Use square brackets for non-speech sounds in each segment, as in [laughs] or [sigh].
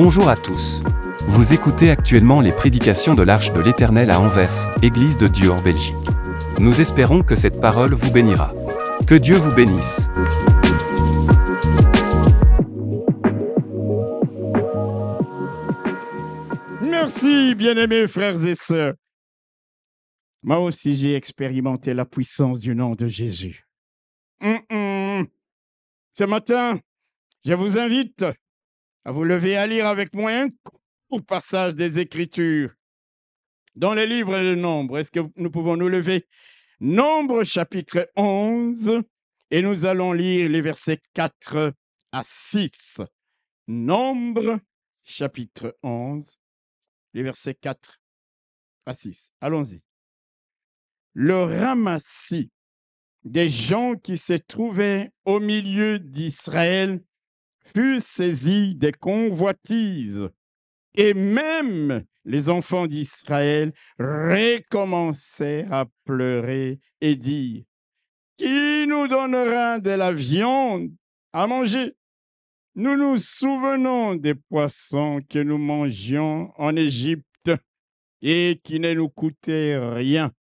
Bonjour à tous. Vous écoutez actuellement les prédications de l'Arche de l'Éternel à Anvers, Église de Dieu en Belgique. Nous espérons que cette parole vous bénira. Que Dieu vous bénisse. Merci, bien-aimés frères et sœurs. Moi aussi, j'ai expérimenté la puissance du nom de Jésus. Ce matin, je vous invite à vous lever à lire avec moi un court passage des Écritures dans les livres de Nombre. Est-ce que nous pouvons nous lever? Nombre chapitre 11 et nous allons lire les versets 4 à 6. Nombre chapitre 11, les versets 4 à 6. Allons-y. Le ramassis des gens qui se trouvaient au milieu d'Israël fut saisi des convoitises. Et même les enfants d'Israël recommencèrent à pleurer et dire, Qui nous donnera de la viande à manger? Nous nous souvenons des poissons que nous mangions en Égypte et qui ne nous coûtaient rien,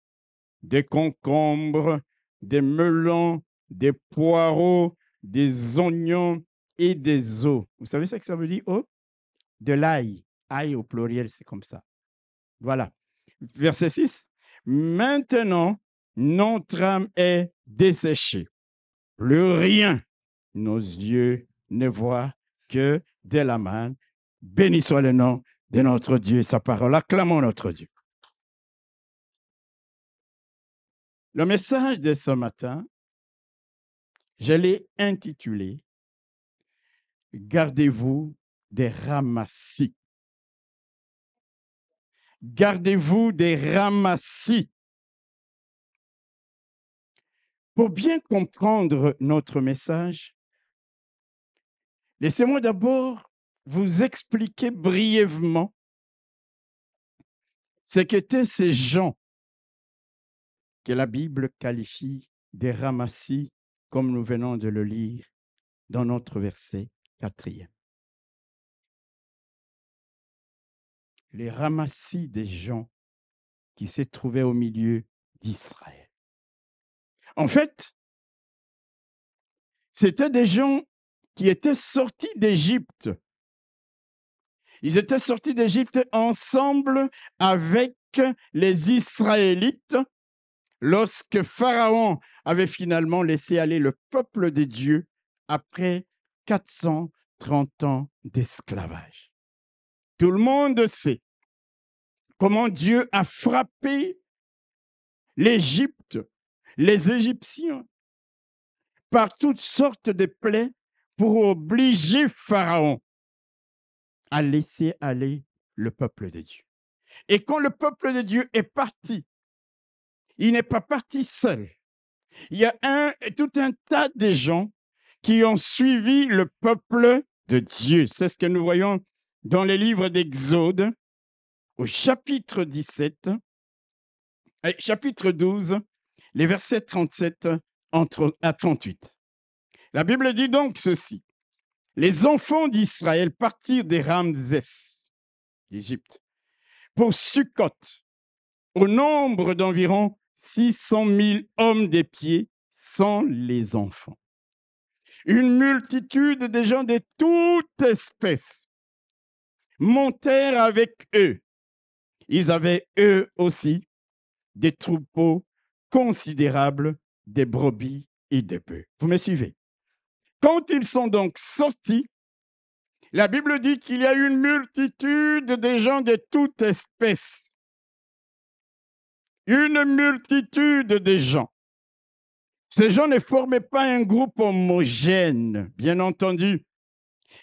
des concombres, des melons, des poireaux, des oignons et des eaux. Vous savez ce que ça veut dire, eau? De l'ail. Ail au pluriel, c'est comme ça. Voilà. Verset 6. Maintenant, notre âme est desséchée. Plus rien. Nos yeux ne voient que de la manne. Béni soit le nom de notre Dieu et sa parole. Acclamons notre Dieu. Le message de ce matin, je l'ai intitulé Gardez-vous des ramassis. Gardez-vous des ramassis. Pour bien comprendre notre message, laissez-moi d'abord vous expliquer brièvement ce qu'étaient ces gens que la Bible qualifie des ramassis, comme nous venons de le lire dans notre verset quatrième. Les ramassis des gens qui se trouvaient au milieu d'Israël. En fait, c'était des gens qui étaient sortis d'Égypte. Ils étaient sortis d'Égypte ensemble avec les Israélites lorsque Pharaon avait finalement laissé aller le peuple de Dieu après 430 ans d'esclavage. Tout le monde sait comment Dieu a frappé l'Égypte, les Égyptiens, par toutes sortes de plaies pour obliger Pharaon à laisser aller le peuple de Dieu. Et quand le peuple de Dieu est parti il n'est pas parti seul. Il y a un, tout un tas de gens qui ont suivi le peuple de Dieu. C'est ce que nous voyons dans les livres d'Exode, au chapitre 17, chapitre 12, les versets 37 à 38. La Bible dit donc ceci. Les enfants d'Israël partirent des Ramsès, d'Égypte, pour Sukkot, au nombre d'environ 600 000 hommes des pieds sans les enfants. Une multitude de gens de toute espèce montèrent avec eux. Ils avaient eux aussi des troupeaux considérables, des brebis et des bœufs. Vous me suivez? Quand ils sont donc sortis, la Bible dit qu'il y a une multitude de gens de toute espèce une multitude de gens. Ces gens ne formaient pas un groupe homogène, bien entendu.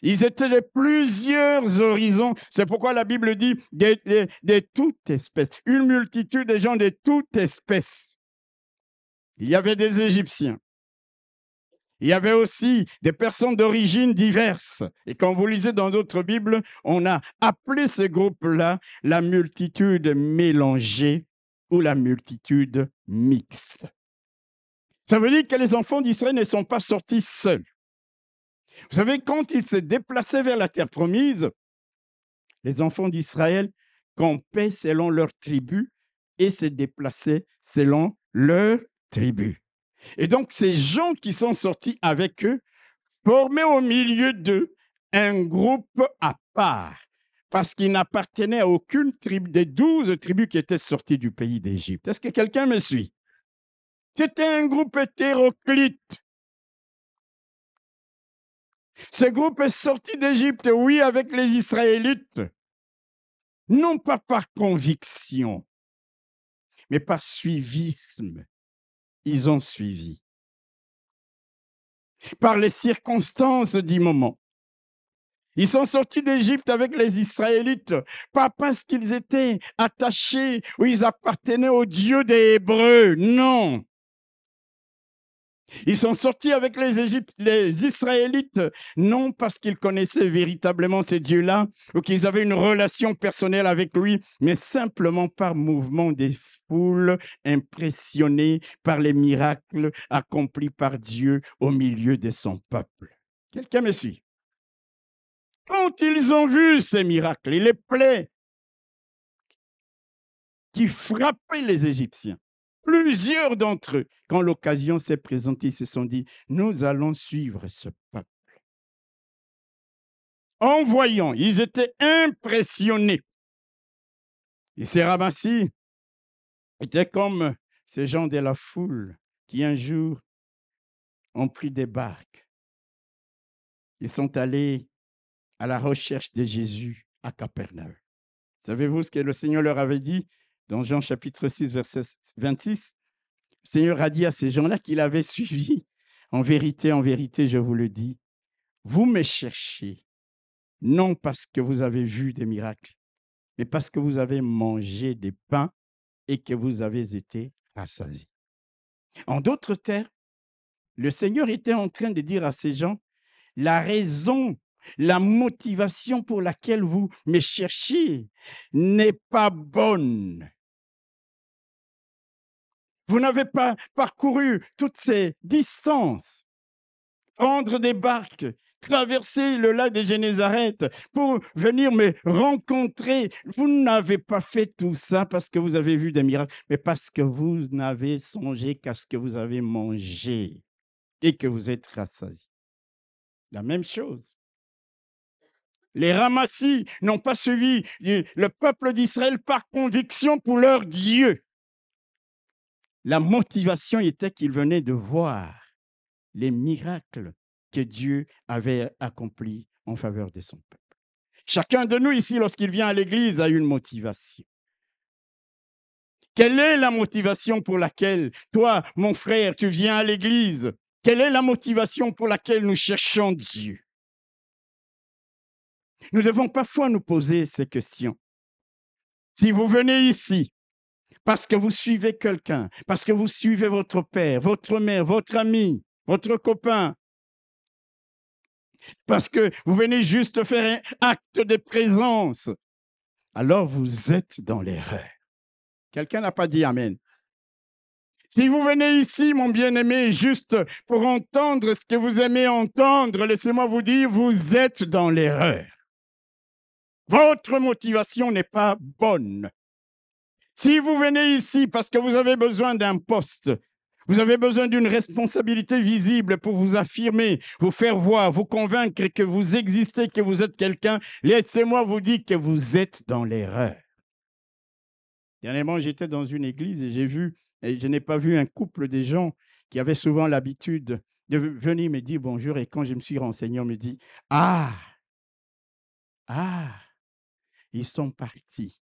Ils étaient de plusieurs horizons. C'est pourquoi la Bible dit de, de, toute espèce, une multitude de gens de toute espèce. Il y avait des Égyptiens. Il y avait aussi des personnes d'origine diverses. Et quand vous lisez dans d'autres Bibles, on a appelé ce groupe-là la multitude mélangée ou la multitude mixte. Ça veut dire que les enfants d'Israël ne sont pas sortis seuls. Vous savez, quand ils se déplaçaient vers la terre promise, Les enfants d'Israël campaient selon leur tribu et se déplaçaient selon leur tribu. Et donc, ces gens qui sont sortis avec eux formaient au milieu d'eux un groupe à part, parce qu'ils n'appartenaient à aucune tribu des douze tribus qui étaient sorties du pays d'Égypte. Est-ce que quelqu'un me suit? C'était un groupe hétéroclite. Ce groupe est sorti d'Égypte, oui, avec les Israélites, non pas par conviction, mais par suivisme. Ils ont suivi. Par les circonstances du moment. Ils sont sortis d'Égypte avec les Israélites, pas parce qu'ils étaient attachés ou ils appartenaient au Dieu des Hébreux, non. Ils sont sortis avec les, Israélites, non parce qu'ils connaissaient véritablement ces dieux-là ou qu'ils avaient une relation personnelle avec lui, mais simplement par mouvement des foules impressionnées par les miracles accomplis par Dieu au milieu de son peuple. Quelqu'un me suit? Quand ils ont vu ces miracles et les plaies qui frappaient les Égyptiens, Plusieurs d'entre eux, quand l'occasion s'est présentée, se sont dit, nous allons suivre ce peuple. En voyant, ils étaient impressionnés. Et ces ramassis étaient comme ces gens de la foule qui un jour ont pris des barques. Ils sont allés à la recherche de Jésus à Capernaum. Savez-vous ce que le Seigneur leur avait dit? Dans Jean chapitre 6, verset 26, le Seigneur a dit à ces gens-là qu'il avait suivi. En vérité, en vérité, je vous le dis, vous me cherchez, non parce que vous avez vu des miracles, mais parce que vous avez mangé des pains et que vous avez été rassasiés. En d'autres termes, le Seigneur était en train de dire à ces gens, la raison, la motivation pour laquelle vous me cherchez n'est pas bonne. Vous n'avez pas parcouru toutes ces distances. Prendre des barques, traverser le lac de Génézareth pour venir me rencontrer. Vous n'avez pas fait tout ça parce que vous avez vu des miracles, mais parce que vous n'avez songé qu'à ce que vous avez mangé et que vous êtes rassasiés. La même chose. Les ramassis n'ont pas suivi le peuple d'Israël par conviction pour leur Dieu. La motivation était qu'ils venaient de voir les miracles que Dieu avait accomplis en faveur de son peuple. Chacun de nous ici, lorsqu'il vient à l'église, a une motivation. Quelle est la motivation pour laquelle, toi, mon frère, tu viens à l'église? Quelle est la motivation pour laquelle nous cherchons Dieu? Nous devons parfois nous poser ces questions. Si vous venez ici parce que vous suivez quelqu'un, parce que vous suivez votre père, votre mère, votre ami, votre copain, parce que vous venez juste faire un acte de présence, alors vous êtes dans l'erreur. Quelqu'un n'a pas dit Amen. Si vous venez ici, mon bien-aimé, juste pour entendre ce que vous aimez entendre, laissez-moi vous dire, vous êtes dans l'erreur. Votre motivation n'est pas bonne. Si vous venez ici parce que vous avez besoin d'un poste, vous avez besoin d'une responsabilité visible pour vous affirmer, vous faire voir, vous convaincre que vous existez, que vous êtes quelqu'un, laissez-moi vous dire que vous êtes dans l'erreur. Dernièrement, j'étais dans une église et j'ai vu, et je n'ai pas vu un couple de gens qui avaient souvent l'habitude de venir me dire bonjour et quand je me suis renseigné, on me dit Ah, ah, ils sont partis.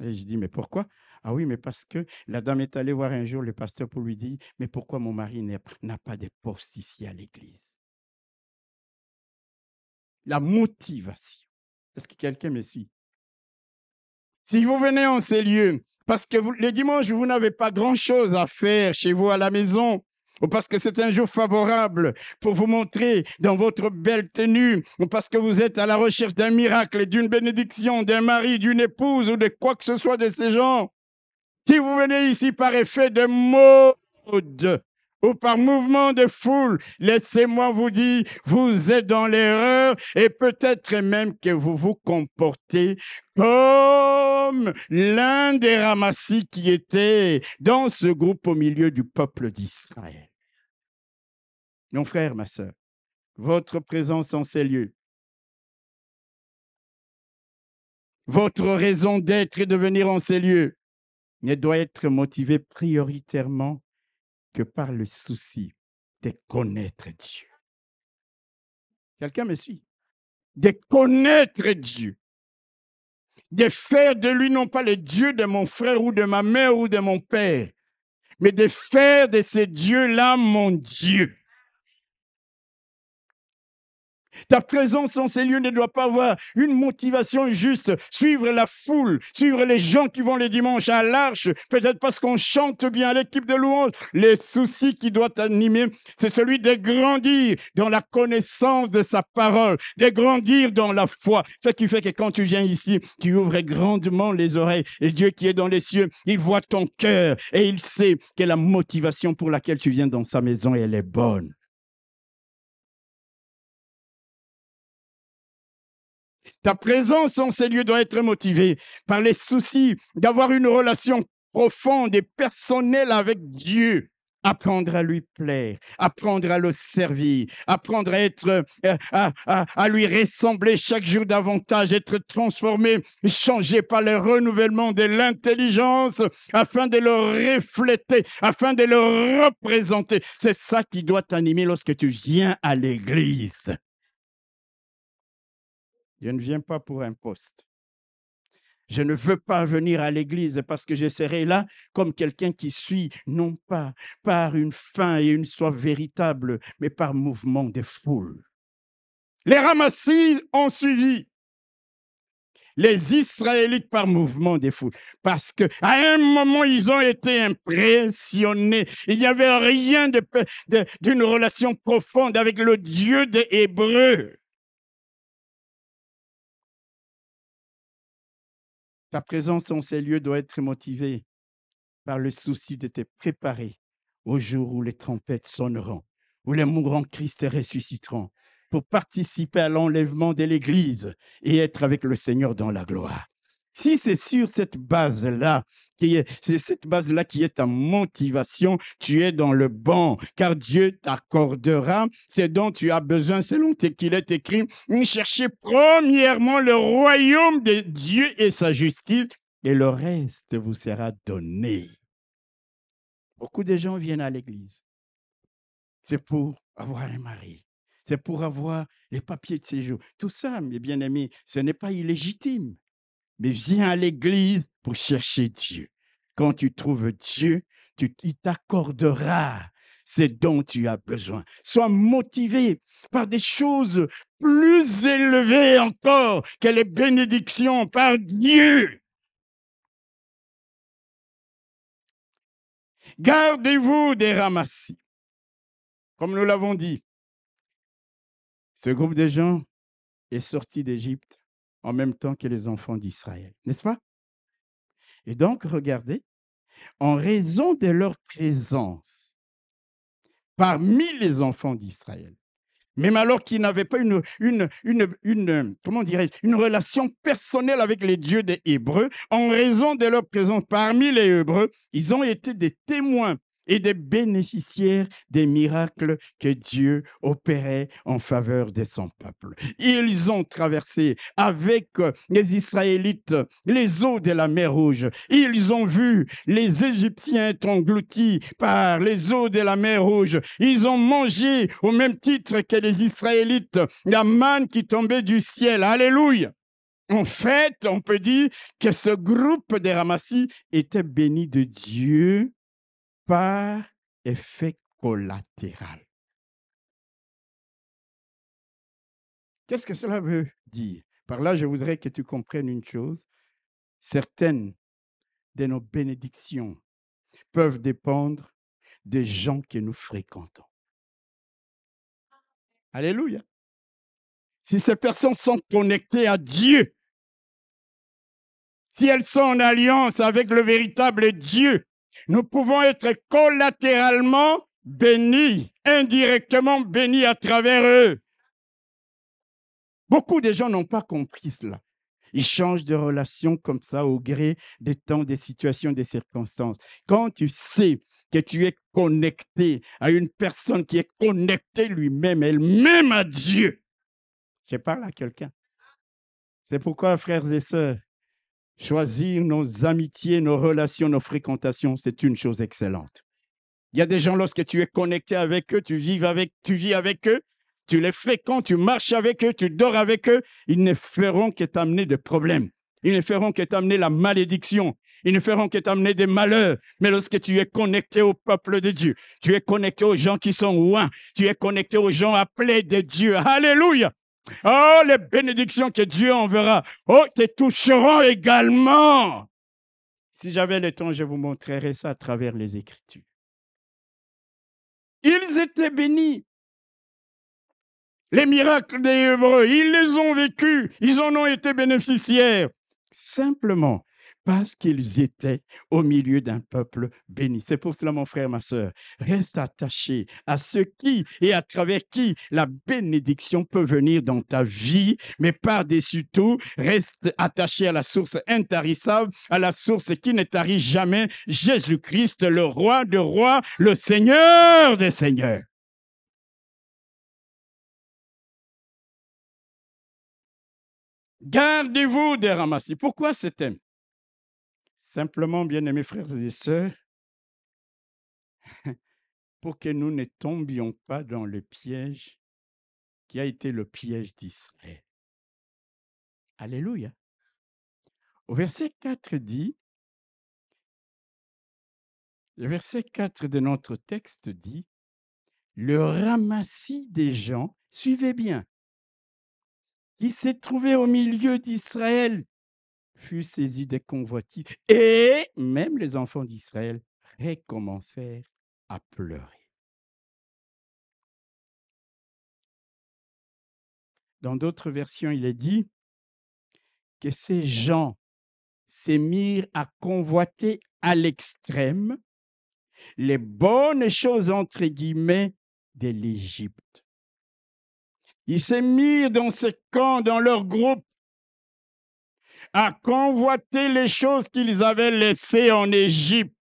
Et je dis Mais pourquoi? Ah oui, mais parce que la dame est allée voir un jour le pasteur pour lui dire, mais pourquoi mon mari n'a pas de poste ici à l'église? La motivation. Est-ce que quelqu'un me suit? Si vous venez en ces lieux, parce que le dimanche, vous n'avez pas grand-chose à faire chez vous à la maison, ou parce que c'est un jour favorable pour vous montrer dans votre belle tenue, ou parce que vous êtes à la recherche d'un miracle, d'une bénédiction, d'un mari, d'une épouse ou de quoi que ce soit de ces gens, si vous venez ici par effet de mode, ou par mouvement de foule, laissez-moi vous dire, vous êtes dans l'erreur et peut-être même que vous vous comportez comme l'un des ramassis qui était dans ce groupe au milieu du peuple d'Israël. Mon frère, ma soeur, votre présence en ces lieux, votre raison d'être et de venir en ces lieux ne doit être motivée prioritairement que par le souci de connaître Dieu. Quelqu'un me suit? De connaître Dieu. De faire de lui non pas le Dieu de mon frère ou de ma mère ou de mon père, mais de faire de ce Dieu-là mon Dieu. Ta présence en ces lieux ne doit pas avoir une motivation juste, suivre la foule, suivre les gens qui vont les dimanches à l'arche, peut-être parce qu'on chante bien l'équipe de louange. Les soucis qui doivent t'animer, c'est celui de grandir dans la connaissance de sa parole, de grandir dans la foi. Ce qui fait que quand tu viens ici, tu ouvres grandement les oreilles et Dieu qui est dans les cieux, il voit ton cœur et il sait que la motivation pour laquelle tu viens dans sa maison, elle est bonne. Ta présence en ces lieux doit être motivée par les soucis d'avoir une relation profonde et personnelle avec Dieu. Apprendre à lui plaire, apprendre à le servir, apprendre à être, euh, à, à, lui ressembler chaque jour davantage, être transformé, changé par le renouvellement de l'intelligence afin de le refléter, afin de le représenter. C'est ça qui doit t'animer lorsque tu viens à l'église. Je ne viens pas pour un poste. Je ne veux pas venir à l'église parce que je serai là comme quelqu'un qui suit, non pas par une faim et une soif véritable, mais par mouvement de foule. Les ramassis ont suivi les Israélites par mouvement des foules. Parce qu'à un moment, ils ont été impressionnés. Il n'y avait rien d'une relation profonde avec le Dieu des Hébreux. Ta présence en ces lieux doit être motivée par le souci de te préparer au jour où les trompettes sonneront, où les mourants Christ ressusciteront, pour participer à l'enlèvement de l'Église et être avec le Seigneur dans la gloire. Si c'est sur cette base-là, c'est cette base-là qui est ta motivation, tu es dans le bon, car Dieu t'accordera ce dont tu as besoin selon qu'il est écrit. Cherchez premièrement le royaume de Dieu et sa justice, et le reste vous sera donné. Beaucoup de gens viennent à l'église. C'est pour avoir un mari. C'est pour avoir les papiers de séjour. Tout ça, mes bien-aimés, ce n'est pas illégitime mais viens à l'église pour chercher Dieu. Quand tu trouves Dieu, il t'accordera ce dont tu as besoin. Sois motivé par des choses plus élevées encore que les bénédictions par Dieu. Gardez-vous des ramassis. Comme nous l'avons dit, ce groupe de gens est sorti d'Égypte en même temps que les enfants d'Israël, n'est-ce pas? Et donc, regardez, en raison de leur présence parmi les enfants d'Israël, même alors qu'ils n'avaient pas une, une, une, une relation personnelle avec les dieux des Hébreux, en raison de leur présence parmi les Hébreux, ils ont été des témoins et des bénéficiaires des miracles que Dieu opérait en faveur de son peuple. Ils ont traversé avec les Israélites les eaux de la mer Rouge. Ils ont vu les Égyptiens être engloutis par les eaux de la mer Rouge. Ils ont mangé au même titre que les Israélites la manne qui tombait du ciel. Alléluia. En fait, on peut dire que ce groupe des Ramassis était béni de Dieu par effet collatéral. Qu'est-ce que cela veut dire? Par là, je voudrais que tu comprennes une chose. Certaines de nos bénédictions peuvent dépendre des gens que nous fréquentons. Alléluia. Si ces personnes sont connectées à Dieu, si elles sont en alliance avec le véritable Dieu, nous pouvons être collatéralement béni, indirectement béni à travers eux. Beaucoup de gens n'ont pas compris cela. Ils changent de relation comme ça au gré des temps, des situations, des circonstances. Quand tu sais que tu es connecté à une personne qui est connectée lui-même, elle-même à Dieu, je parle à quelqu'un. C'est pourquoi, frères et sœurs, choisir nos amitiés, nos relations, nos fréquentations, c'est une chose excellente. Il y a des gens, lorsque tu es connecté avec eux, tu vis avec, tu vis avec eux, tu les fréquentes, tu marches avec eux, tu dors avec eux, ils ne feront que t'amener des problèmes. Ils ne feront que t'amener la malédiction. Ils ne feront que t'amener des malheurs. Mais lorsque tu es connecté au peuple de Dieu, tu es connecté aux gens qui sont loin, tu es connecté aux gens appelés de Dieu. Alléluia. Oh, les bénédictions que Dieu enverra. Oh, te toucheront également. Si j'avais le temps, je vous montrerais ça à travers les Écritures. Ils étaient bénis. Les miracles des Hébreux, ils les ont vécus, ils en ont été bénéficiaires. Simplement parce qu'ils étaient au milieu d'un peuple béni. C'est pour cela, mon frère, ma soeur, reste attaché à ce qui et à travers qui la bénédiction peut venir dans ta vie, mais par-dessus tout, reste attaché à la source intarissable, à la source qui ne tarit jamais, Jésus-Christ, le roi de rois, le Seigneur des seigneurs. Gardez-vous des ramassis. Pourquoi ce thème? Simplement, bien-aimés frères et sœurs, [laughs] pour que nous ne tombions pas dans le piège qui a été le piège d'Israël. Alléluia. Au verset 4 dit, le verset 4 de notre texte dit, le ramassis des gens, suivez bien, qui s'est trouvé au milieu d'Israël fut saisi des convoitises. Et même les enfants d'Israël recommencèrent à pleurer. Dans d'autres versions, il est dit que ces gens s'est mis à convoiter à l'extrême les bonnes choses, entre guillemets, de l'Égypte. Ils s'est mis dans ces camps, dans leur groupe, à convoiter les choses qu'ils avaient laissées en Égypte.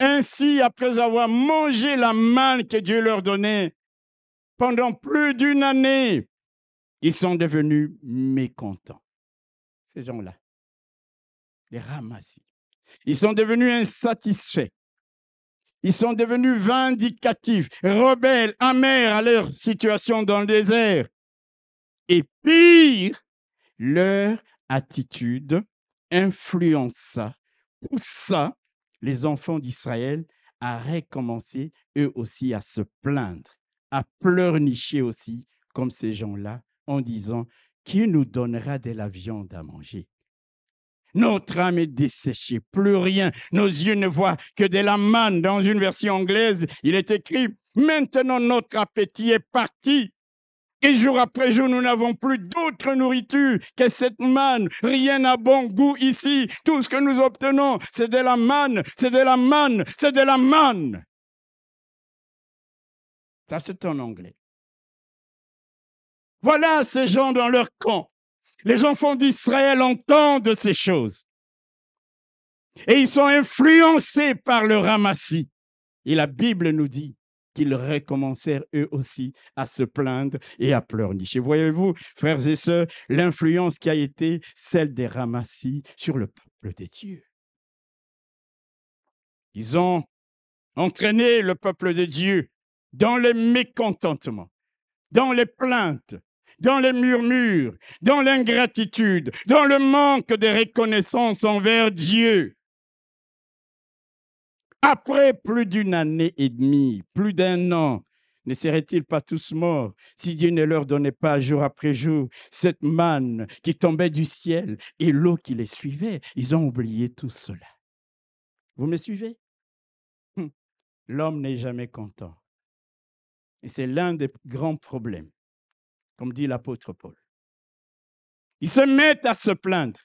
Ainsi, après avoir mangé la manne que Dieu leur donnait pendant plus d'une année, ils sont devenus mécontents. Ces gens-là, les ramassis. Ils sont devenus insatisfaits. Ils sont devenus vindicatifs, rebelles, amers à leur situation dans le désert. Et pire, leur attitude influença, poussa les enfants d'Israël à recommencer eux aussi à se plaindre, à pleurnicher aussi, comme ces gens-là, en disant Qui nous donnera de la viande à manger notre âme est desséchée, plus rien. Nos yeux ne voient que de la manne. Dans une version anglaise, il est écrit Maintenant notre appétit est parti. Et jour après jour, nous n'avons plus d'autre nourriture que cette manne. Rien n'a bon goût ici. Tout ce que nous obtenons, c'est de la manne, c'est de la manne, c'est de la manne. Ça, c'est en anglais. Voilà ces gens dans leur camp. Les enfants d'Israël entendent ces choses. Et ils sont influencés par le ramassis. Et la Bible nous dit qu'ils recommencèrent eux aussi à se plaindre et à pleurnicher. Voyez-vous, frères et sœurs, l'influence qui a été celle des ramassis sur le peuple des dieux. Ils ont entraîné le peuple de Dieu dans les mécontentements, dans les plaintes, dans les murmures, dans l'ingratitude, dans le manque de reconnaissance envers Dieu. Après plus d'une année et demie, plus d'un an, ne seraient-ils pas tous morts si Dieu ne leur donnait pas jour après jour cette manne qui tombait du ciel et l'eau qui les suivait? Ils ont oublié tout cela. Vous me suivez? Hum. L'homme n'est jamais content. Et c'est l'un des grands problèmes, comme dit l'apôtre Paul. Ils se mettent à se plaindre.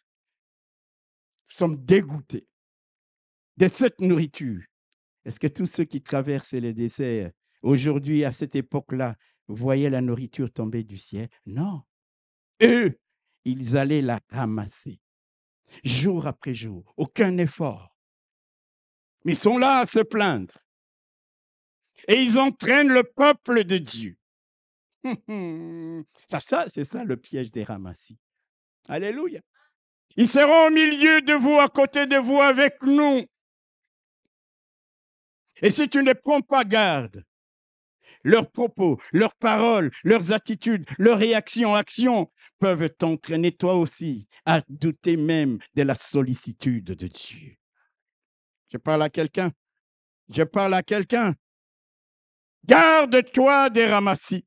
Ils sont dégoûtés de cette nourriture Est-ce que tous ceux qui traversent les déserts, aujourd'hui, à cette époque-là, voyaient la nourriture tomber du ciel? Non. Eux, ils allaient la ramasser, jour après jour, aucun effort. Mais ils sont là à se plaindre. Et ils entraînent le peuple de Dieu. ça, ça c'est ça le piège des ramassis. Alléluia. Ils seront au milieu de vous, à côté de vous, avec nous. Et si tu ne prends pas garde, leurs propos, leurs paroles, leurs attitudes, leurs réactions, actions peuvent t'entraîner toi aussi à douter même de la sollicitude de Dieu. Je parle à quelqu'un. Je parle à quelqu'un. Garde-toi des ramassis.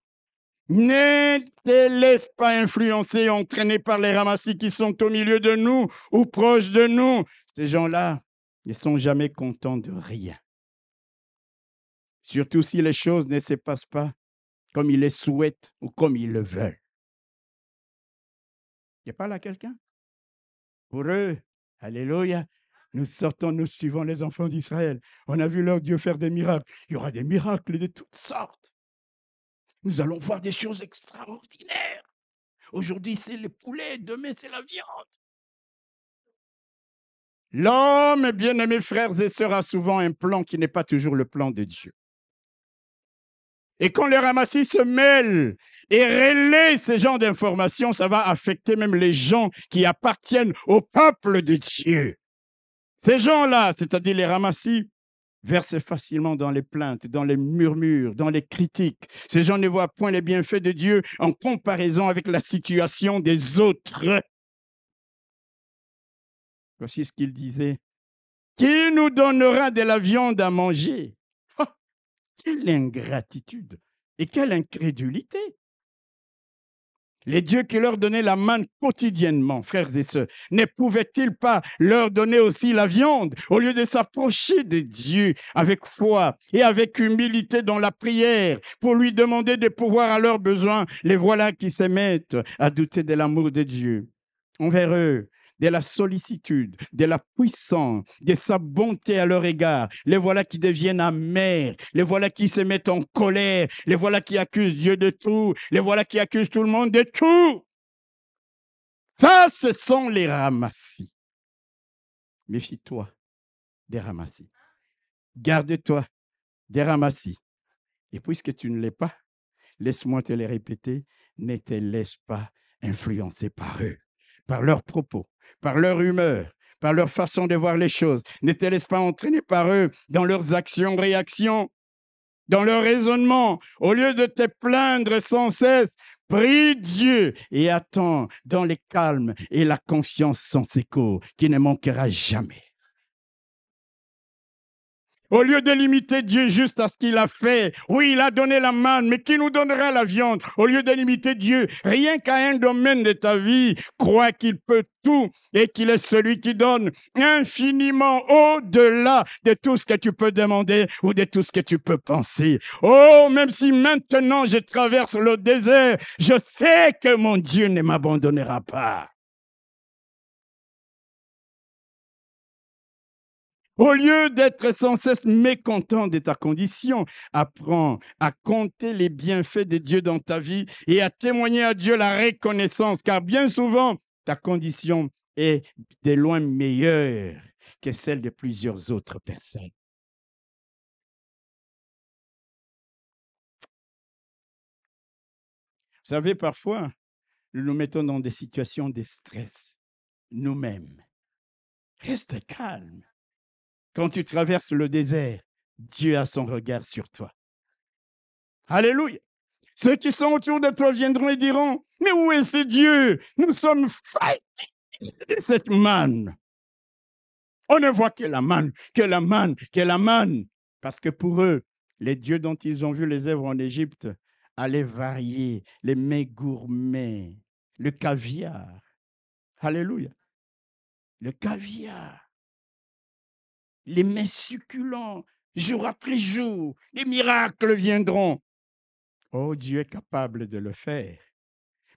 Ne te laisse pas influencer, entraîner par les ramassis qui sont au milieu de nous ou proches de nous. Ces gens-là ne sont jamais contents de rien. Surtout si les choses ne se passent pas comme ils les souhaitent ou comme ils le veulent. Il n'y a pas là quelqu'un? Pour eux, Alléluia, nous sortons, nous suivons les enfants d'Israël. On a vu leur Dieu faire des miracles. Il y aura des miracles de toutes sortes. Nous allons voir des choses extraordinaires. Aujourd'hui, c'est le poulet, demain, c'est la viande. L'homme, bien aimé frères et sœurs, a souvent un plan qui n'est pas toujours le plan de Dieu. Et quand les ramassis se mêlent et relaient ce genre d'informations, ça va affecter même les gens qui appartiennent au peuple de Dieu. Ces gens-là, c'est-à-dire les ramassis, versent facilement dans les plaintes, dans les murmures, dans les critiques. Ces gens ne voient point les bienfaits de Dieu en comparaison avec la situation des autres. Voici ce qu'il disait. Qui nous donnera de la viande à manger? Quelle ingratitude et quelle incrédulité. Les dieux qui leur donnaient la manne quotidiennement, frères et sœurs, ne pouvaient-ils pas leur donner aussi la viande au lieu de s'approcher de Dieu avec foi et avec humilité dans la prière pour lui demander de pouvoir à leurs besoins? Les voilà qui se mettent à douter de l'amour de Dieu. Envers eux, de la sollicitude, de la puissance, de sa bonté à leur égard. Les voilà qui deviennent amers, les voilà qui se mettent en colère, les voilà qui accusent Dieu de tout, les voilà qui accusent tout le monde de tout. Ça, ce sont les ramassis. Méfie-toi des ramassis. Garde-toi des ramassis. Et puisque tu ne l'es pas, laisse-moi te les répéter, ne te laisse pas influencer par eux par leurs propos, par leur humeur, par leur façon de voir les choses. Ne te laisse pas entraîner par eux dans leurs actions, réactions, dans leur raisonnement? Au lieu de te plaindre sans cesse, prie Dieu et attends dans les calmes et la confiance sans écho qui ne manquera jamais. Au lieu de limiter Dieu juste à ce qu'il a fait, oui, il a donné la manne, mais qui nous donnera la viande? Au lieu de limiter Dieu rien qu'à un domaine de ta vie, crois qu'il peut tout et qu'il est celui qui donne infiniment au-delà de tout ce que tu peux demander ou de tout ce que tu peux penser. Oh, même si maintenant je traverse le désert, je sais que mon Dieu ne m'abandonnera pas. Au lieu d'être sans cesse mécontent de ta condition, apprends à compter les bienfaits de Dieu dans ta vie et à témoigner à Dieu la reconnaissance, car bien souvent, ta condition est de loin meilleure que celle de plusieurs autres personnes. Vous savez, parfois, nous nous mettons dans des situations de stress nous-mêmes. Reste calme. Quand tu traverses le désert, Dieu a son regard sur toi. Alléluia. Ceux qui sont autour de toi viendront et diront, mais où est ce Dieu? Nous sommes fatigués de cette manne. On ne voit que la manne, que la manne, que la manne. Parce que pour eux, les dieux dont ils ont vu les œuvres en Égypte allaient varier les mets gourmets, le caviar. Alléluia. Le caviar les mets succulents, jour après jour, les miracles viendront. Oh, Dieu est capable de le faire.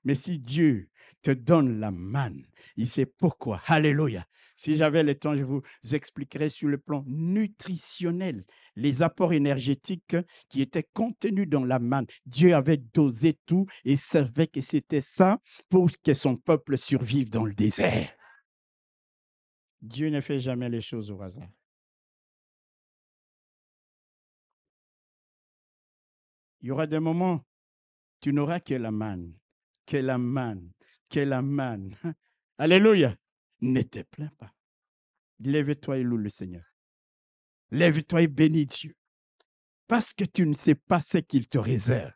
Mais si Dieu te donne la manne, il sait pourquoi. Alléluia. Si j'avais le temps, je vous expliquerais sur le plan nutritionnel les apports énergétiques qui étaient contenus dans la manne. Dieu avait dosé tout et savait que c'était ça pour que son peuple survive dans le désert. Dieu ne fait jamais les choses au hasard. Il y aura des moments, tu n'auras que la manne, que la manne, que la manne. [laughs] Alléluia. Ne te plains pas. Lève-toi et loue le Seigneur. Lève-toi et bénis Dieu. Parce que tu ne sais pas ce qu'il te réserve.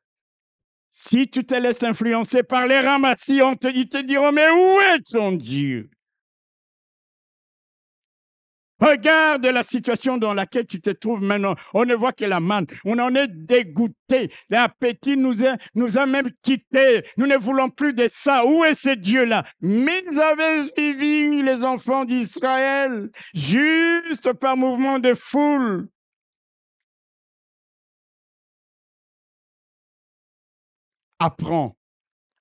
Si tu te laisses influencer par les ramassis, on te, ils te diront, mais où est ton Dieu? Regarde la situation dans laquelle tu te trouves maintenant. On ne voit que la manne. On en est dégoûté. L'appétit nous a, même quittés. Nous ne voulons plus de ça. Où est ce Dieu-là? Mais ils avaient suivi les enfants d'Israël juste par mouvement de foule. Apprends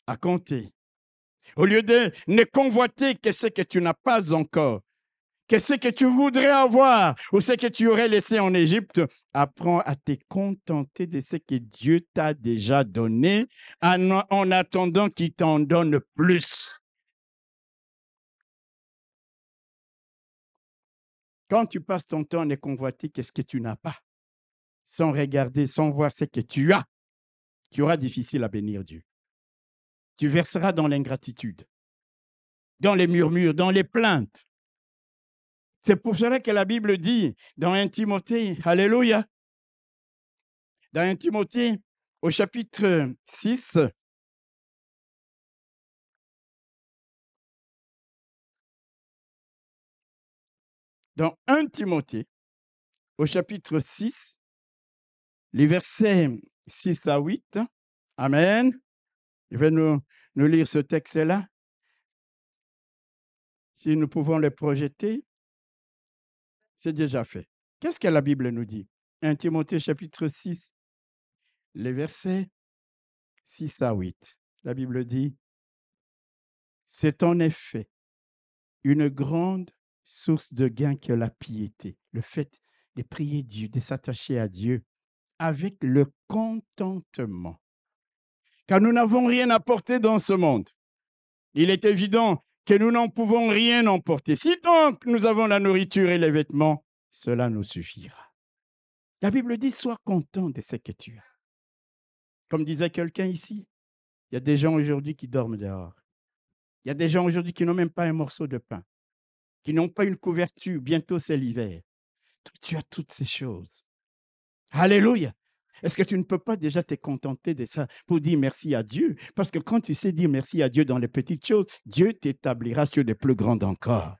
à compter. Au lieu de ne convoiter que ce que tu n'as pas encore, que ce que tu voudrais avoir? Ou ce que tu aurais laissé en Égypte, apprends à te contenter de ce que Dieu t'a déjà donné en, attendant qu'il t'en donne plus. Quand tu passes ton temps à convoiter qu'est-ce que tu n'as pas, sans regarder, sans voir ce que tu as, tu auras difficile à bénir Dieu. Tu verseras dans l'ingratitude, dans les murmures, dans les plaintes. C'est pour cela que la Bible dit dans 1 Timothée, Alléluia, dans 1 Timothée, au chapitre 6, dans 1 Timothée, au chapitre 6, les versets 6 à 8. Amen. Je vais nous, nous lire ce texte-là. Si nous pouvons le projeter c'est déjà fait. Qu'est-ce que la Bible nous dit? 1 Timothée chapitre 6, les versets 6 à 8. La Bible dit, c'est en effet une grande source de gain que la piété, le fait de prier Dieu, de s'attacher à Dieu avec le contentement. Car nous n'avons rien porter dans ce monde. Il est évident que nous n'en pouvons rien emporter. Si donc nous avons la nourriture et les vêtements, cela nous suffira. La Bible dit, sois content de ce que tu as. Comme disait quelqu'un ici, il y a des gens aujourd'hui qui dorment dehors. Il y a des gens aujourd'hui qui n'ont même pas un morceau de pain, qui n'ont pas une couverture. Bientôt, c'est l'hiver. Tu as toutes ces choses. Alléluia. Est-ce que tu ne peux pas déjà te contenter de ça pour dire merci à Dieu? Parce que quand tu sais dire merci à Dieu dans les petites choses, Dieu t'établira sur des plus grandes encore.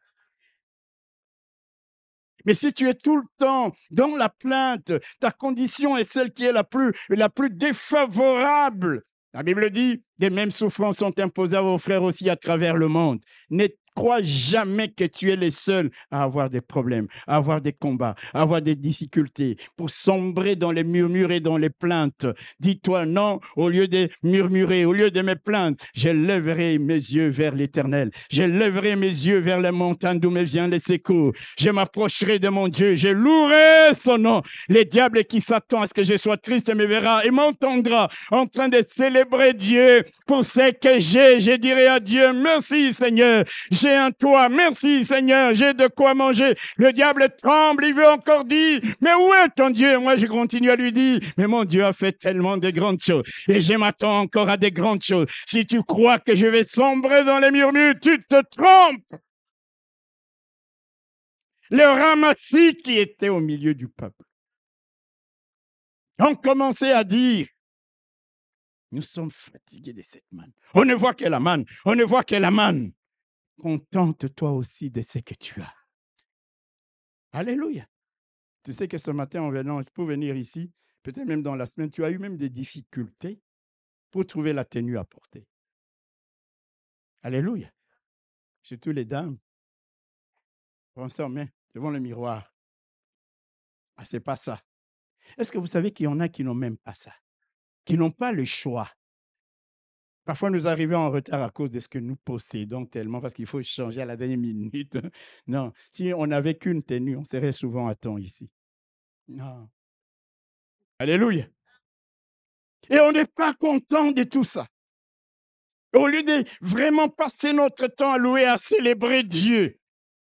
Mais si tu es tout le temps dans la plainte, ta condition est celle qui est la plus, la plus défavorable. La Bible dit, les mêmes souffrances sont imposées à vos frères aussi à travers le monde crois jamais que tu es le seul à avoir des problèmes, à avoir des combats, à avoir des difficultés, pour sombrer dans les murmures et dans les plaintes. Dis-toi non, au lieu de murmurer, au lieu de me plaindre, je lèverai mes yeux vers l'éternel. Je lèverai mes yeux vers les montagnes d'où me vient les secours. Je m'approcherai de mon Dieu, je louerai son nom. Les diables qui s'attendent à ce que je sois triste me verra et m'entendra en train de célébrer Dieu pour ce que j'ai. Je dirai à Dieu, merci Seigneur j'ai un toit. Merci Seigneur, j'ai de quoi manger. Le diable tremble, il veut encore dire, mais où est ton Dieu? Moi, je continue à lui dire, mais mon Dieu a fait tellement de grandes choses et je m'attends encore à des grandes choses. Si tu crois que je vais sombrer dans les murmures, tu te trompes. Le ramassis qui était au milieu du peuple ont commencé à dire, nous sommes fatigués de cette manne. On ne voit que la manne. On ne voit que la manne contente-toi aussi de ce que tu as. Alléluia. Tu sais que ce matin, en venant pour venir ici, peut-être même dans la semaine, tu as eu même des difficultés pour trouver la tenue à porter. Alléluia. Surtout les dames. Pensez en main devant le miroir. Ah, c'est pas ça. Est-ce que vous savez qu'il y en a qui n'ont même pas ça? Qui n'ont pas le choix Parfois, nous arrivons en retard à cause de ce que nous possédons tellement, parce qu'il faut changer à la dernière minute. [laughs] Non, si on n'avait qu'une tenue, on serait souvent à temps ici. Non. Alléluia. Et on n'est pas content de tout ça. Au lieu de vraiment passer notre temps à louer, à célébrer Dieu,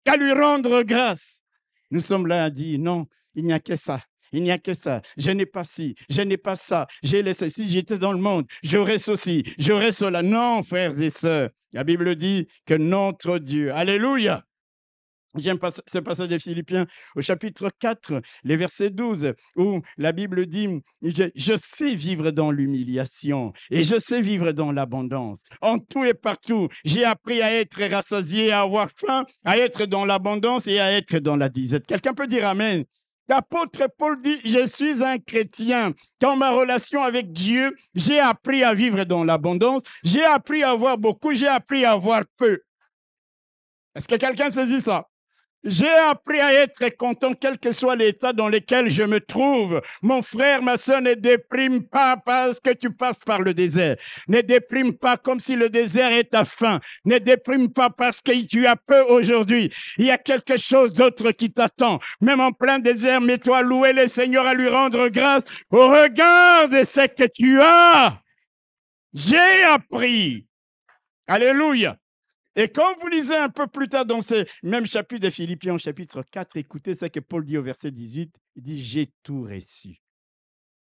à lui rendre grâce, nous sommes là à dire non, il n'y a que ça. Il n'y a que ça. Je n'ai pas ci, je n'ai pas ça. J'ai laissé. Si j'étais dans le monde, j'aurais ceci, j'aurais cela. Non, frères et sœurs. La Bible dit que notre Dieu, Alléluia, J'aime ce passage de Philippiens au chapitre 4, les versets 12, où la Bible dit, je, sais vivre dans l'humiliation et je sais vivre dans l'abondance. En tout et partout, j'ai appris à être rassasié, à avoir faim, à être dans l'abondance et à être dans la disette. Quelqu'un peut dire Amen. L'apôtre Paul dit, je suis un chrétien. Dans ma relation avec Dieu, j'ai appris à vivre dans l'abondance, j'ai appris à avoir beaucoup, j'ai appris à avoir peu. Est-ce que quelqu'un saisit ça? J'ai appris à être content, quel que soit l'état dans lequel je me trouve. Mon frère, ma soeur, ne déprime pas parce que tu passes par le désert. Ne déprime pas comme si le désert est ta fin. Ne déprime pas parce que tu as peu aujourd'hui. Il y a quelque chose d'autre qui t'attend. Même en plein désert, mets-toi à louer le Seigneur, à lui rendre grâce au regard de ce que tu as. J'ai appris. Alléluia. Et quand vous lisez un peu plus tard dans ce même chapitre de Philippiens, chapitre 4, écoutez ce que Paul dit au verset 18. Il dit, j'ai tout reçu.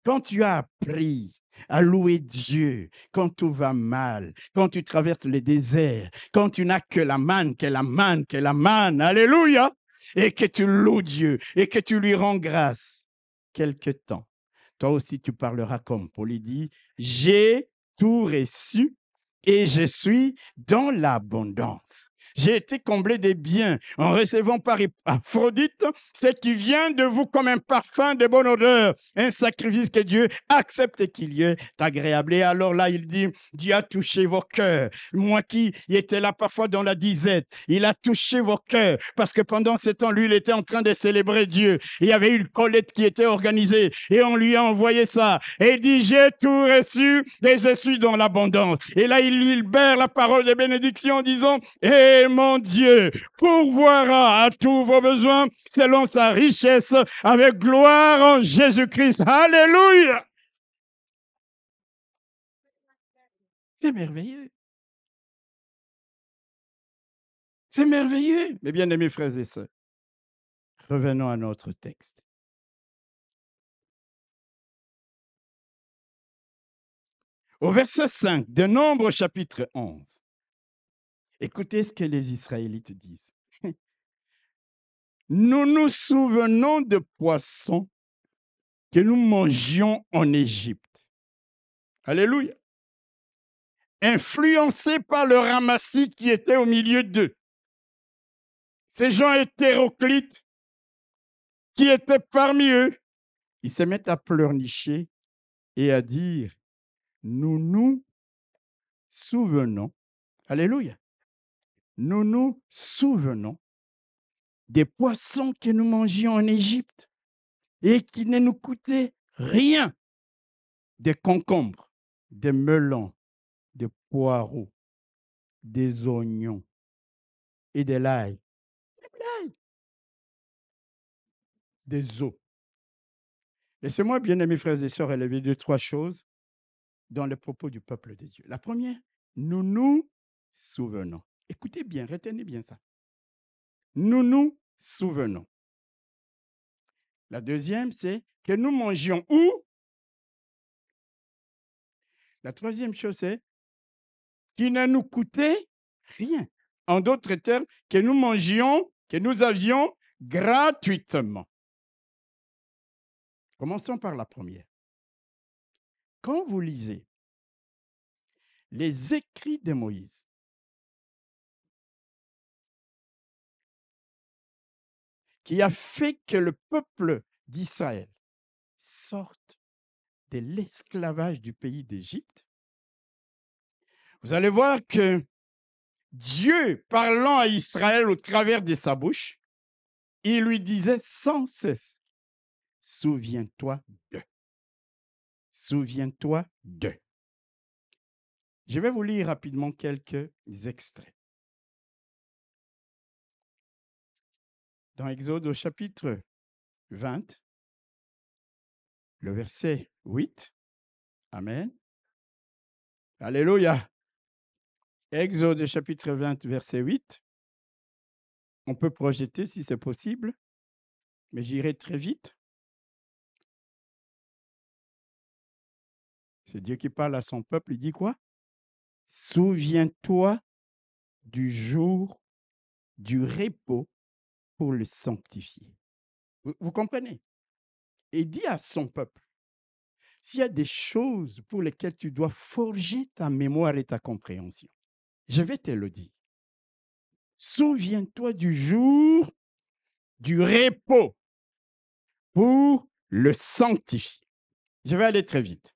Quand tu as appris à louer Dieu, quand tout va mal, quand tu traverses les déserts, quand tu n'as que la manne, que la manne, que la manne, alléluia, et que tu loues Dieu et que tu lui rends grâce, quelque temps, toi aussi tu parleras comme Paul dit, j'ai tout reçu et je suis dans l'abondance. J'ai été comblé des biens en recevant par Aphrodite ce qui vient de vous comme un parfum de bonne odeur, un sacrifice que Dieu accepte et qu'il y est agréable. Et alors là, il dit, Dieu a touché vos cœurs. Moi qui étais là parfois dans la disette, il a touché vos cœurs parce que pendant ce temps, lui, il était en train de célébrer Dieu. Il y avait une collecte qui était organisée et on lui a envoyé ça. Et il dit, j'ai tout reçu et je suis dans l'abondance. Et là, il libère la parole de bénédiction en disant, et mon Dieu pourvoira à tous vos besoins selon sa richesse avec gloire en Jésus-Christ. Alléluia. C'est merveilleux. C'est merveilleux. Mes bien-aimés frères et sœurs, revenons à notre texte. Au verset 5 de Nombre chapitre 11. Écoutez ce que les Israélites disent. Nous nous souvenons de poissons que nous mangions en Égypte. Alléluia. Influencés par le ramassis qui était au milieu d'eux. Ces gens hétéroclites qui étaient parmi eux, ils se mettent à pleurnicher et à dire, nous nous souvenons, Alléluia, nous nous souvenons des poissons que nous mangions en Égypte et qui ne nous coûtaient rien, des concombres, des melons, des poireaux, des oignons et de l'ail. Des os. Laissez-moi, bien aimés frères et sœurs, élever deux, trois choses dans le propos du peuple de Dieu. La première, nous nous souvenons. Écoutez bien, retenez bien ça. Nous nous souvenons. La deuxième, c'est que nous mangions où? La troisième chose, c'est qu'il ne nous coûtait rien. En d'autres termes, que nous mangions, que nous avions gratuitement. Commençons par la première. Quand vous lisez les écrits de Moïse, qui a fait que le peuple d'Israël sorte de l'esclavage du pays d'Égypte, vous allez voir que Dieu, parlant à Israël au travers de sa bouche, il lui disait sans cesse, souviens-toi de. Souviens-toi de. Je vais vous lire rapidement quelques extraits. Dans Exode au chapitre 20, le verset 8. Amen. Alléluia. Exode chapitre 20, verset 8. On peut projeter si c'est possible, mais j'irai très vite. C'est Dieu qui parle à son peuple. Il dit quoi? Souviens-toi du jour du repos pour le sanctifier. Vous, comprenez? Et dit à son peuple, s'il y a des choses pour lesquelles tu dois forger ta mémoire et ta compréhension, je vais te le dire. Souviens-toi du jour du repos pour le sanctifier. Je vais aller très vite.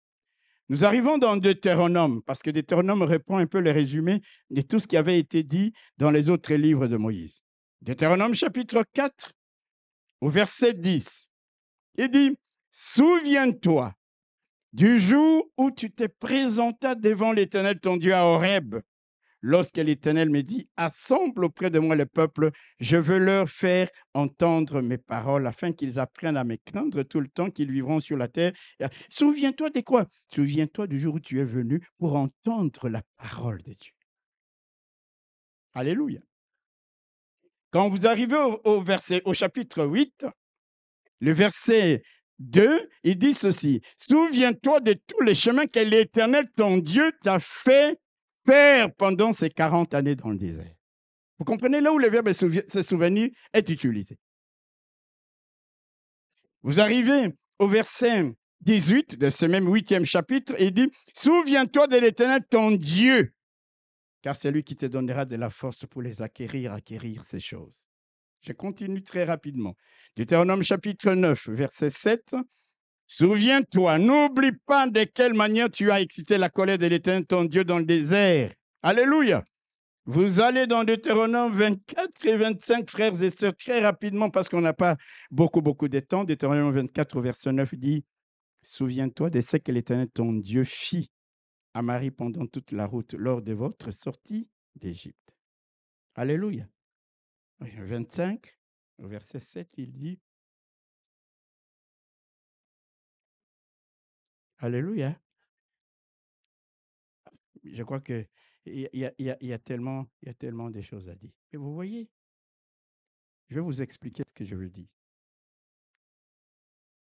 Nous arrivons dans Deutéronome, parce que Deutéronome reprend un peu le résumé de tout ce qui avait été dit dans les autres livres de Moïse. Deutéronome chapitre 4, au verset 10. Il dit, Souviens-toi du jour où tu t'es présenté devant l'Éternel ton Dieu à Horeb lorsque l'Éternel me dit, assemble auprès de moi le peuple, je veux leur faire entendre mes paroles afin qu'ils apprennent à me craindre tout le temps qu'ils vivront sur la terre. Souviens-toi de quoi? Souviens-toi du jour où tu es venu pour entendre la parole de Dieu. Alléluia. Quand vous arrivez au, verset, au chapitre 8, le verset 2, il dit ceci, Souviens-toi de tous les chemins que l'Éternel, ton Dieu, t'a fait faire pendant ces 40 années dans le désert. Vous comprenez là où le verbe se souvenir est utilisé. Vous arrivez au verset 18 de ce même huitième chapitre il dit, Souviens-toi de l'Éternel, ton Dieu, car c'est lui qui te donnera de la force pour les acquérir, acquérir ces choses. Je continue très rapidement. Deutéronome chapitre 9, verset 7. Souviens-toi, n'oublie pas de quelle manière tu as excité la colère de l'Éternel, ton Dieu, dans le désert. Alléluia. Vous allez dans Deutéronome 24 et 25, frères et sœurs, très rapidement, parce qu'on n'a pas beaucoup, beaucoup de temps. Deutéronome 24, verset 9 dit Souviens-toi de ce que l'Éternel, ton Dieu, fit à Marie pendant toute la route lors de votre sortie d'Égypte. Alléluia. 25, verset 7, il dit Alléluia. Je crois qu'il y, y, a, tellement, il y a tellement de choses à dire. Et vous voyez, je vais vous expliquer ce que je veux dire.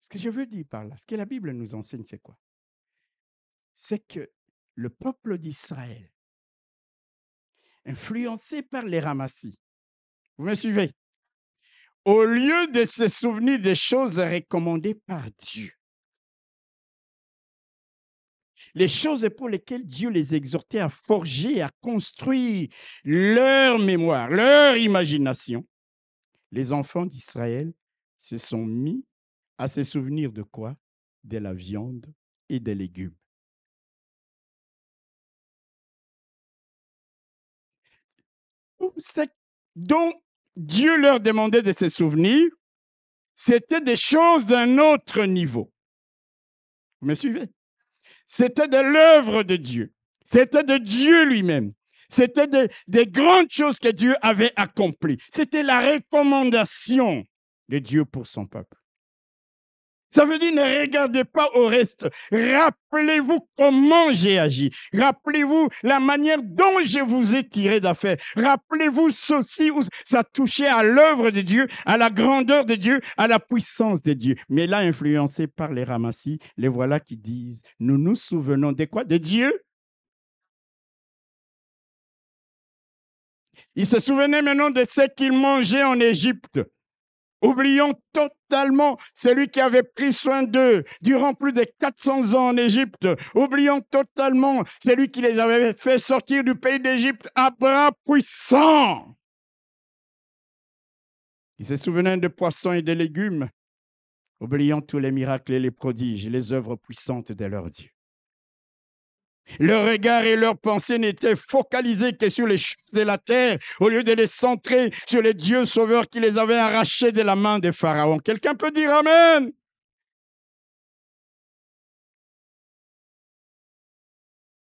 Ce que je veux dire par là, ce que la Bible nous enseigne, c'est quoi? C'est que le peuple d'Israël, influencé par les ramassis, vous me suivez? Au lieu de se souvenir des choses recommandées par Dieu, les choses pour lesquelles Dieu les exhortait à forger, à construire leur mémoire, leur imagination, les enfants d'Israël se sont mis à se souvenir de quoi? De la viande et des légumes. Dont Dieu leur demandait de se souvenir, c'était des choses d'un autre niveau. Vous me suivez? C'était de l'œuvre de Dieu. C'était de Dieu lui-même. C'était des grandes choses que Dieu avait accomplies. C'était la recommandation de Dieu pour son peuple. Ça veut dire ne regardez pas au reste. Rappelez-vous comment j'ai agi. Rappelez-vous la manière dont je vous ai tiré d'affaire. Rappelez-vous ceci où ça touchait à l'œuvre de Dieu, à la grandeur de Dieu, à la puissance de Dieu. Mais là, influencé par les ramassis, les voilà qui disent, nous nous souvenons de quoi? De Dieu? Ils se souvenaient maintenant de ce qu'ils mangeaient en Égypte. Oublions totalement celui qui avait pris soin d'eux durant plus de 400 ans en Égypte. Oublions totalement celui qui les avait fait sortir du pays d'Égypte à bras puissants. Ils se souvenaient de poissons et de légumes, oubliant tous les miracles et les prodiges, les œuvres puissantes de leur Dieu. Leur regard et leur pensée n'étaient focalisés que sur les choses de la terre, au lieu de les centrer sur les dieux sauveurs qui les avaient arrachés de la main des pharaons. Quelqu'un peut dire Amen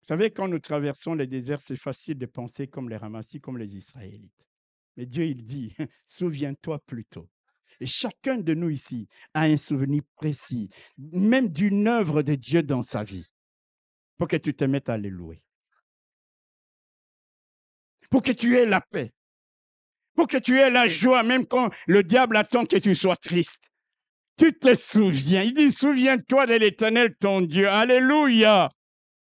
savez, quand nous traversons les déserts, c'est facile de penser comme les ramassis, comme les Israélites. Mais Dieu, il dit, [laughs] souviens-toi plutôt. Et chacun de nous ici a un souvenir précis, même d'une œuvre de Dieu dans sa vie, pour que tu te mettes à les louer. Pour que tu aies la paix. Pour que tu aies la joie, même quand le diable attend que tu sois triste. Tu te souviens. Il dit, souviens-toi de l'éternel, ton Dieu. Alléluia.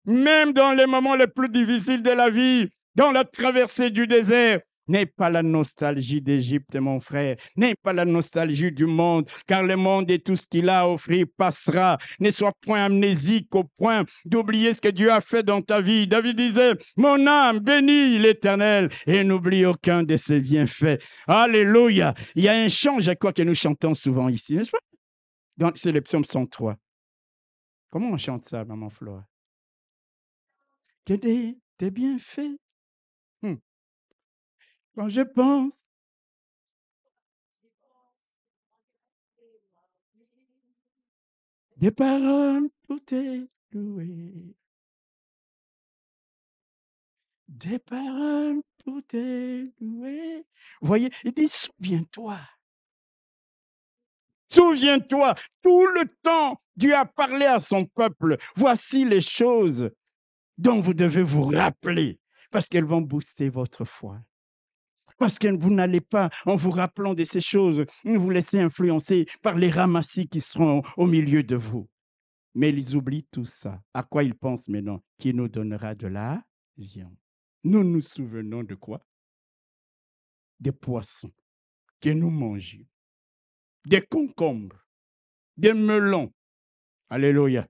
Même dans les moments les plus difficiles de la vie, dans la traversée du désert, N'aie pas la nostalgie d'Égypte, mon frère. N'aie pas la nostalgie du monde, car le monde et tout ce qu'il a à offrir passera. Ne sois point amnésique au point d'oublier ce que Dieu a fait dans ta vie. David disait, mon âme bénit l'Éternel et n'oublie aucun de ses bienfaits. Alléluia. Il y a un chant, je crois, que nous chantons souvent ici, n'est-ce pas? C'est le psaume 103. Comment on chante ça, maman Flora? Que des, tes bienfaits quand je pense. Des paroles, tout est loué. Des paroles, tout est loué. Vous voyez, il dit, souviens-toi. Souviens-toi, tout le temps, Dieu a parlé à son peuple. Voici les choses dont vous devez vous rappeler, parce qu'elles vont booster votre foi. Parce que vous n'allez pas, en vous rappelant de ces choses, vous laisser influencer par les ramassis qui seront au milieu de vous. Mais ils oublient tout ça. À quoi ils pensent maintenant? Qui nous donnera de la viande. Nous nous souvenons de quoi? Des poissons que nous mangions, des concombres, des melons. Alléluia.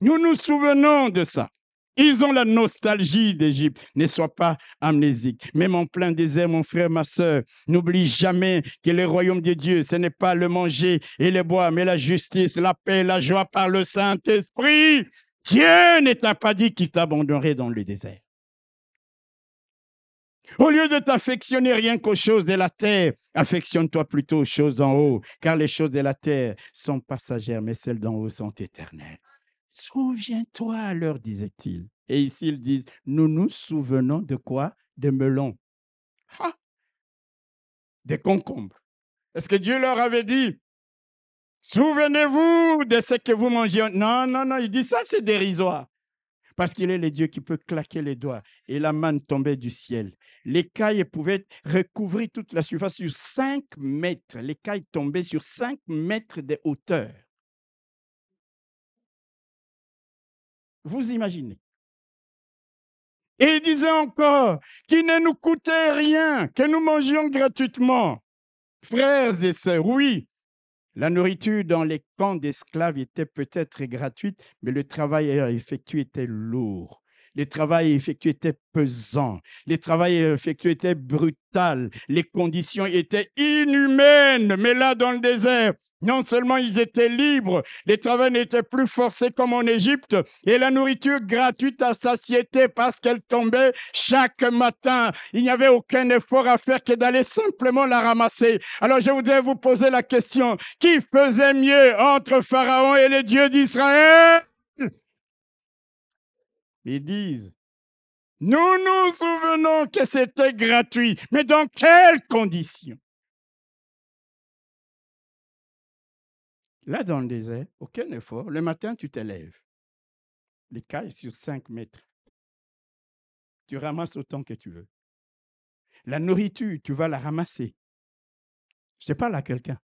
Nous nous souvenons de ça. Ils ont la nostalgie d'Égypte. Ne sois pas amnésique. Même en plein désert, mon frère, ma soeur, n'oublie jamais que le royaume de Dieu, ce n'est pas le manger et le boire, mais la justice, la paix, la joie par le Saint-Esprit. Dieu ne t'a pas dit qu'il t'abandonnerait dans le désert. Au lieu de t'affectionner rien qu'aux choses de la terre, affectionne-toi plutôt aux choses d'en haut, car les choses de la terre sont passagères, mais celles d'en haut sont éternelles. Souviens-toi, leur disait-il. Et ici, ils disent, nous nous souvenons de quoi? De melons. Des concombres. Est-ce que Dieu leur avait dit, souvenez-vous de ce que vous mangez? Non, non, non, il dit ça, c'est dérisoire. Parce qu'il est le Dieu qui peut claquer les doigts. Et la manne tombait du ciel. Les cailles pouvaient recouvrir toute la surface sur 5 mètres. Les cailles tombaient sur 5 mètres de hauteur. Vous imaginez. Et il disait encore qu'il ne nous coûtait rien, que nous mangions gratuitement. Frères et sœurs, oui, la nourriture dans les camps d'esclaves était peut-être gratuite, mais le travail effectué était lourd. Le travail effectué était pesant. Le travail effectué était brutal. Les conditions étaient inhumaines. Mais là, dans le désert, non seulement ils étaient libres, les travaux n'étaient plus forcés comme en Égypte, et la nourriture gratuite à satiété parce qu'elle tombait chaque matin. Il n'y avait aucun effort à faire que d'aller simplement la ramasser. Alors je voudrais vous poser la question, qui faisait mieux entre Pharaon et les dieux d'Israël? Ils disent, nous nous souvenons que c'était gratuit, mais dans quelles conditions? Là, dans le désert, aucun effort. Le matin, tu t'élèves. Les cailles sur 5 mètres. Tu ramasses autant que tu veux. La nourriture, tu vas la ramasser. Je pas là quelqu'un.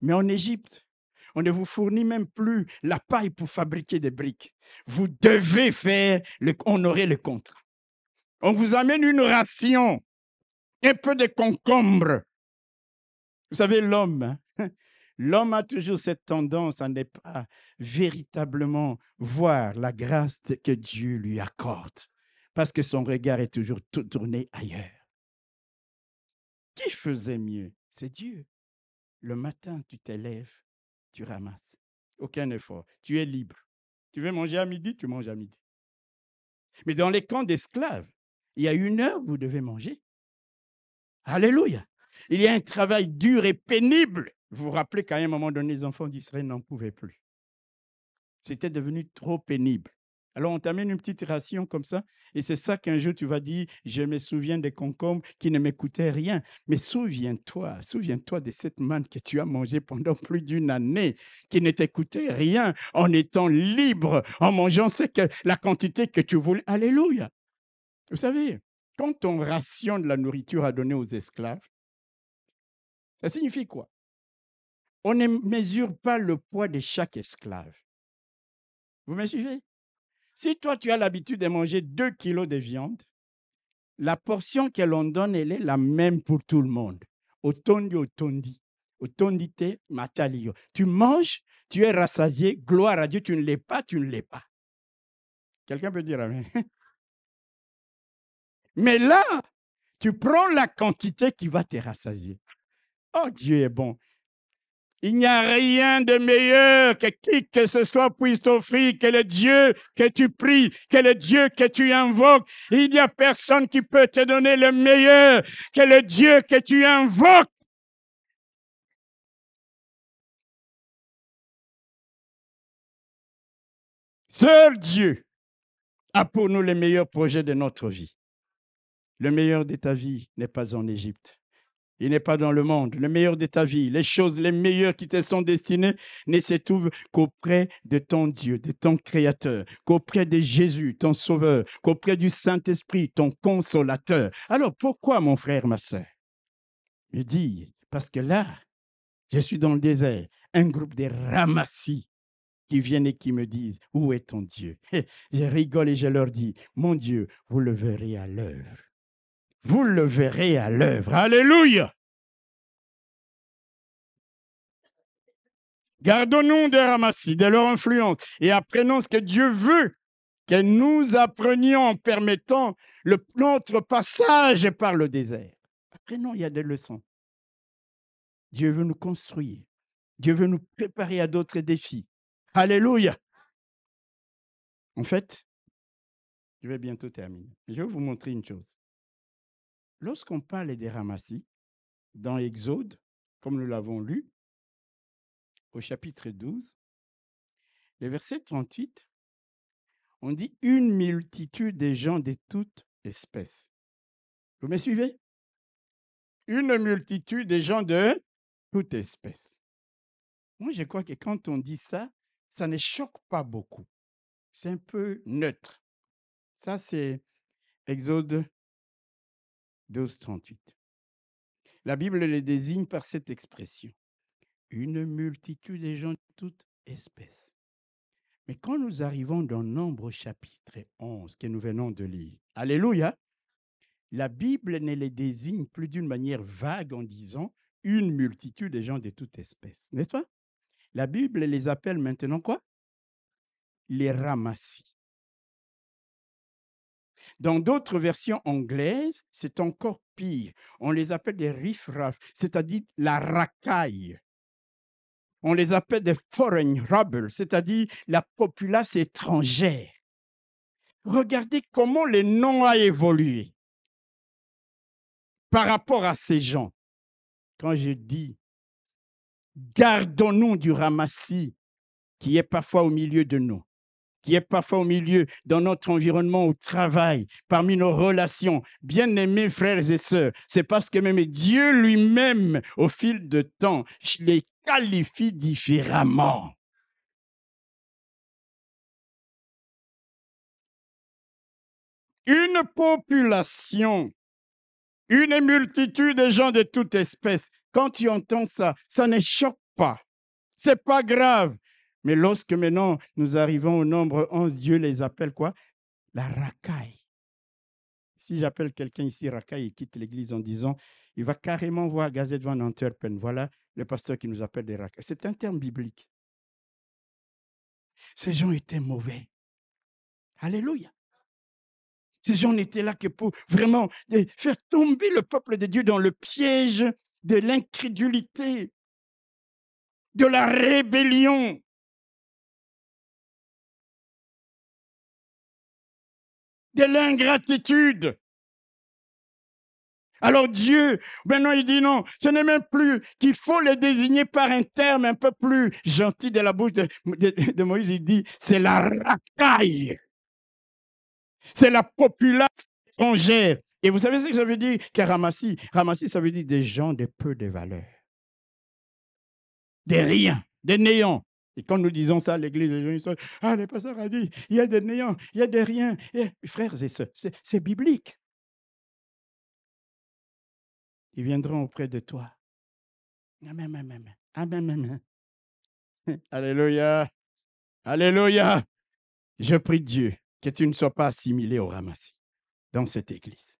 Mais en Égypte, on ne vous fournit même plus la paille pour fabriquer des briques. Vous devez faire, le, honorer le contrat. On vous amène une ration, un peu de concombre. Vous savez, l'homme, hein, L'homme a toujours cette tendance à ne pas véritablement voir la grâce que Dieu lui accorde, parce que son regard est toujours tourné ailleurs. Qui faisait mieux? C'est Dieu. Le matin, tu t'élèves, tu ramasses. Aucun effort. Tu es libre. Tu veux manger à midi, tu manges à midi. Mais dans les camps d'esclaves, il y a une heure où vous devez manger. Alléluia. Il y a un travail dur et pénible vous vous rappelez qu'à un moment donné, les enfants d'Israël n'en pouvaient plus. C'était devenu trop pénible. Alors on t'amène une petite ration comme ça, et c'est ça qu'un jour tu vas dire, je me souviens des concombres qui ne m'écoutaient rien. Mais souviens-toi, souviens-toi de cette manne que tu as mangée pendant plus d'une année, qui ne t'écoutait rien, en étant libre, en mangeant que, la quantité que tu voulais. Alléluia. Vous savez, quand on rationne la nourriture à donner aux esclaves, ça signifie quoi? On ne mesure pas le poids de chaque esclave. Vous me suivez? Si toi, tu as l'habitude de manger 2 kilos de viande, la portion que l'on donne, elle est la même pour tout le monde. Otondi, otondi. Otondite, matalio. Tu manges, tu es rassasié, gloire à Dieu, tu ne l'es pas, tu ne l'es pas. Quelqu'un peut dire Amen? [laughs] Mais là, tu prends la quantité qui va te rassasier. Oh, Dieu est bon. Il n'y a rien de meilleur que qui que ce soit puisse t'offrir, que le Dieu que tu pries, que le Dieu que tu invoques. Il n'y a personne qui peut te donner le meilleur que le Dieu que tu invoques. Seul Dieu a pour nous les meilleurs projets de notre vie. Le meilleur de ta vie n'est pas en Égypte. Il n'est pas dans le monde. Le meilleur de ta vie, les choses les meilleures qui te sont destinées ne se trouvent qu'auprès de ton Dieu, de ton Créateur, qu'auprès de Jésus, ton Sauveur, qu'auprès du Saint-Esprit, ton Consolateur. Alors pourquoi, mon frère, ma soeur Je dis, parce que là, je suis dans le désert, un groupe de ramassis qui viennent et qui me disent, où est ton Dieu [laughs] Je rigole et je leur dis, mon Dieu, vous le verrez à l'œuvre vous le verrez à l'œuvre. Alléluia. Gardons-nous des ramassis, de leur influence, et apprenons ce que Dieu veut que nous apprenions en permettant le, notre passage par le désert. Apprenons, il y a des leçons. Dieu veut nous construire. Dieu veut nous préparer à d'autres défis. Alléluia. En fait, je vais bientôt terminer. Je vais vous montrer une chose. Lorsqu'on parle des ramassis, dans Exode, comme nous l'avons lu, au chapitre 12, le verset 38, on dit une multitude de gens de toutes espèces. Vous me suivez? Une multitude de gens de toutes espèces. Moi, je crois que quand on dit ça, ça ne choque pas beaucoup. C'est un peu neutre. Ça, c'est Exode 12, 38. La Bible les désigne par cette expression. Une multitude de gens de toutes espèces. Mais quand nous arrivons dans Nombre chapitre 11 que nous venons de lire, Alléluia, la Bible ne les désigne plus d'une manière vague en disant une multitude de gens de toutes espèces, n'est-ce pas? La Bible les appelle maintenant quoi? Les ramassis. Dans d'autres versions anglaises, c'est encore pire. On les appelle des riffraff, c'est-à-dire la racaille. On les appelle des foreign rebels, c'est-à-dire la populace étrangère. Regardez comment le nom a évolué par rapport à ces gens. Quand je dis gardons-nous du ramassis qui est parfois au milieu de nous, qui est parfois au milieu dans notre environnement au travail, parmi nos relations. Bien-aimés frères et sœurs, c'est parce que même Dieu lui-même, au fil de temps, les qualifie différemment. Une population, une multitude de gens de toute espèce, quand tu entends ça, ça ne choque pas. C'est pas grave. Mais lorsque maintenant nous arrivons au nombre 11, Dieu les appelle quoi? La racaille. Si j'appelle quelqu'un ici racaille, il quitte l'église en disant, il va carrément voir Gazette van Antwerpen. Voilà le pasteur qui nous appelle des racailles. C'est un terme biblique. Ces gens étaient mauvais. Alléluia. Ces gens n'étaient là que pour vraiment faire tomber le peuple de Dieu dans le piège de l'incrédulité, de la rébellion. De l'ingratitude. Alors Dieu, maintenant il dit non, ce n'est même plus qu'il faut les désigner par un terme un peu plus gentil de la bouche de, Moïse. Il dit, c'est la racaille. C'est la population étrangère. Et vous savez ce que ça veut dire? Que ramassis Ramassis, ça veut dire des gens de peu de valeur. Des riens, des néants. Et quand nous disons ça à l'église, les gens sont, ah, le pasteur a dit, il y a des néants, il y a des riens. Frères et sœurs, c'est biblique. Ils viendront auprès de toi. Amen, amen, amen, amen. [laughs] Alléluia. Alléluia. Je prie Dieu que tu ne sois pas assimilé au ramassis dans cette église.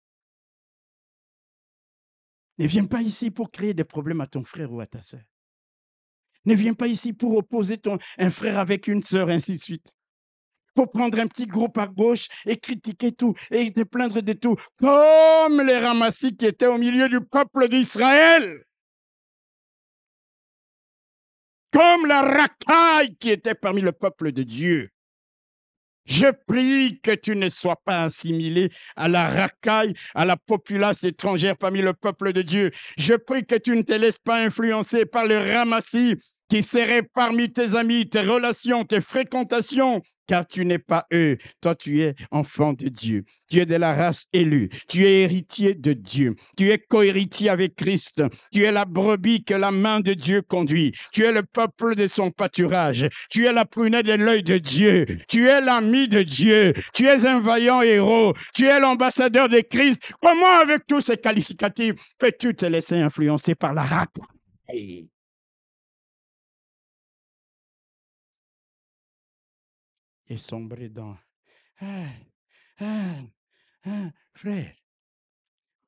Ne viens pas ici pour créer des problèmes à ton frère ou à ta sœur. Ne viens pas ici pour opposer ton, un frère avec une sœur, ainsi de suite. Pour prendre un petit groupe à gauche et critiquer tout et te plaindre de tout, comme les ramassis qui étaient au milieu du peuple d'Israël. Comme la racaille qui était parmi le peuple de Dieu. Je prie que tu ne sois pas assimilé à la racaille, à la populace étrangère parmi le peuple de Dieu. Je prie que tu ne te laisses pas influencer par le ramassis qui seraient parmi tes amis, tes relations, tes fréquentations, car tu n'es pas eux. Toi, tu es enfant de Dieu. Tu es de la race élue. Tu es héritier de Dieu. Tu es cohéritier avec Christ. Tu es la brebis que la main de Dieu conduit. Tu es le peuple de son pâturage. Tu es la prunelle de l'œil de Dieu. Tu es l'ami de Dieu. Tu es un vaillant héros. Tu es l'ambassadeur de Christ. Comment, avec tous ces qualificatifs, peux-tu te laisser influencer par la rate? Et sombrer dans ah, ah, ah, frère,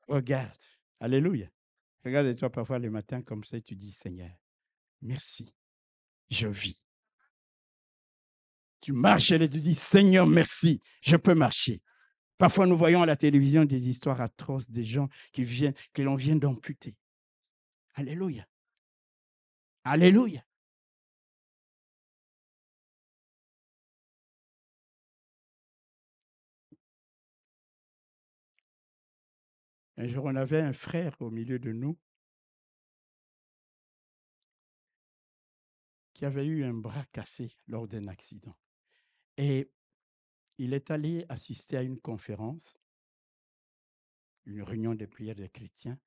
regarde, alléluia. Regarde-toi parfois le matin comme ça tu dis Seigneur, merci, je vis. Tu marches et tu dis Seigneur, merci, je peux marcher. Parfois, nous voyons à la télévision des histoires atroces des gens que l'on vient d'amputer. Alléluia. Alléluia. Un jour, on avait un frère au milieu de nous qui avait eu un bras cassé lors d'un accident. Et il est allé assister à une conférence, une réunion de prières des chrétiens,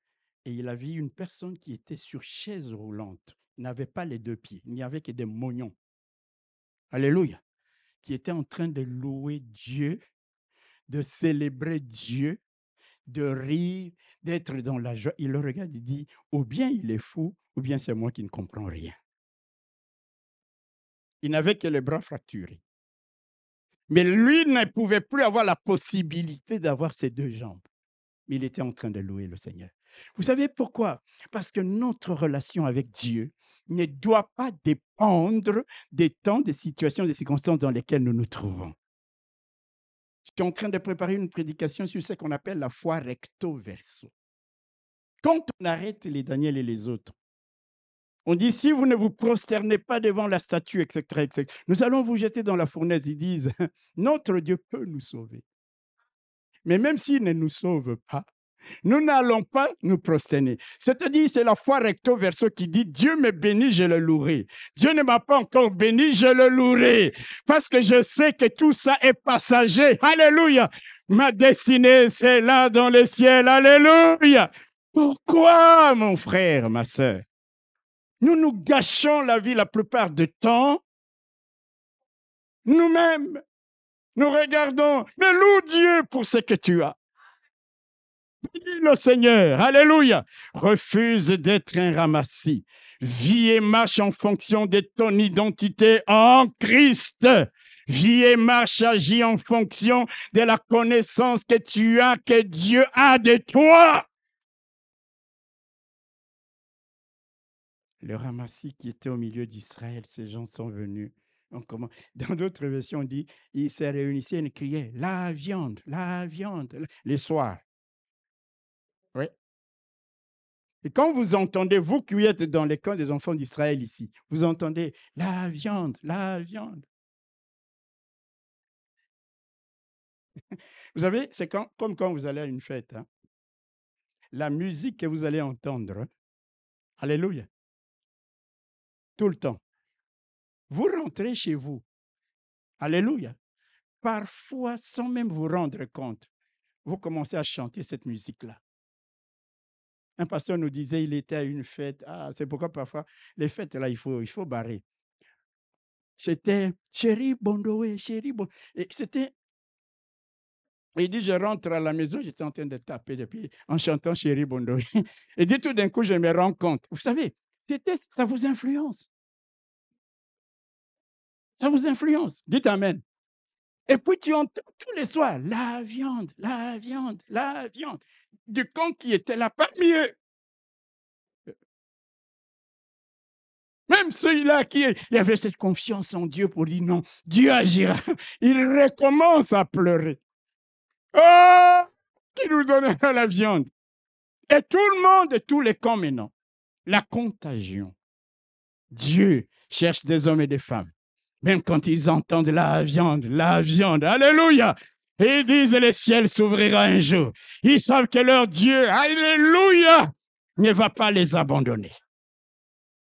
et il a vu une personne qui était sur chaise roulante. N'avait pas les deux pieds, il n'y avait que des mognons. Alléluia. Qui était en train de louer Dieu, de célébrer Dieu, de rire, d'être dans la joie. Il le regarde, il dit, ou bien il est fou, ou bien c'est moi qui ne comprends rien. Il n'avait que les bras fracturés. Mais lui ne pouvait plus avoir la possibilité d'avoir ses deux jambes. Mais il était en train de louer le Seigneur. Vous savez pourquoi? Parce que notre relation avec Dieu ne doit pas dépendre des temps, des situations, des circonstances dans lesquelles nous nous trouvons. Je suis en train de préparer une prédication sur ce qu'on appelle la foi recto verso. Quand on arrête les Daniel et les autres, on dit si vous ne vous prosternez pas devant la statue, etc., etc., nous allons vous jeter dans la fournaise. Ils disent [laughs] notre Dieu peut nous sauver. Mais même s'il ne nous sauve pas, nous n'allons pas nous prosterner. C'est-à-dire, c'est la foi recto verso qui dit Dieu me bénit, je le louerai. Dieu ne m'a pas encore béni, je le louerai. Parce que je sais que tout ça est passager. Alléluia. Ma destinée, c'est là dans le ciel. Alléluia. Pourquoi, mon frère, ma soeur Nous nous gâchons la vie la plupart du temps nous-mêmes. Nous regardons, mais loue Dieu pour ce que tu as. Le Seigneur. Alléluia. Refuse d'être un ramassis. Vis et marche en fonction de ton identité en Christ. Vis et marche, agis en fonction de la connaissance que tu as, que Dieu a de toi. Le ramassis qui était au milieu d'Israël, ces gens sont venus. Dans d'autres versions, on dit, ils se réunissaient et criaient, la viande, la viande, les soirs. Oui. Et quand vous entendez, vous qui êtes dans les camps des enfants d'Israël ici, vous entendez la viande, la viande. Vous savez, c'est comme quand vous allez à une fête. Hein. La musique que vous allez entendre, Alléluia, tout le temps. Vous rentrez chez vous. Alléluia. parfois, sans même vous rendre compte, vous commencez à chanter cette musique-là. Un pasteur nous disait, il était à une fête. Ah, c'est pourquoi parfois, les fêtes, là, il faut, il faut barrer. C'était Chéri Bondoé, Chéri Bondoé. C'était. Il dit, je rentre à la maison, j'étais en train de taper depuis, en chantant Chéri Bondoé. Et [laughs] dit, tout d'un coup, je me rends compte. Vous savez, ça vous influence. Ça vous influence. Dites Amen. Et puis tu entends tous les soirs la viande, la viande, la viande du camp qui était là parmi eux. Même celui-là qui avait cette confiance en Dieu pour dire non, Dieu agira. [laughs] Il recommence à pleurer. Oh, qui nous donnera [laughs] la viande? Et tout le monde, tous les camps maintenant. La contagion. Dieu cherche des hommes et des femmes. Même quand ils entendent la viande, la viande. Alléluia. Ils disent le ciel s'ouvrira un jour. Ils savent que leur Dieu, Alléluia, ne va pas les abandonner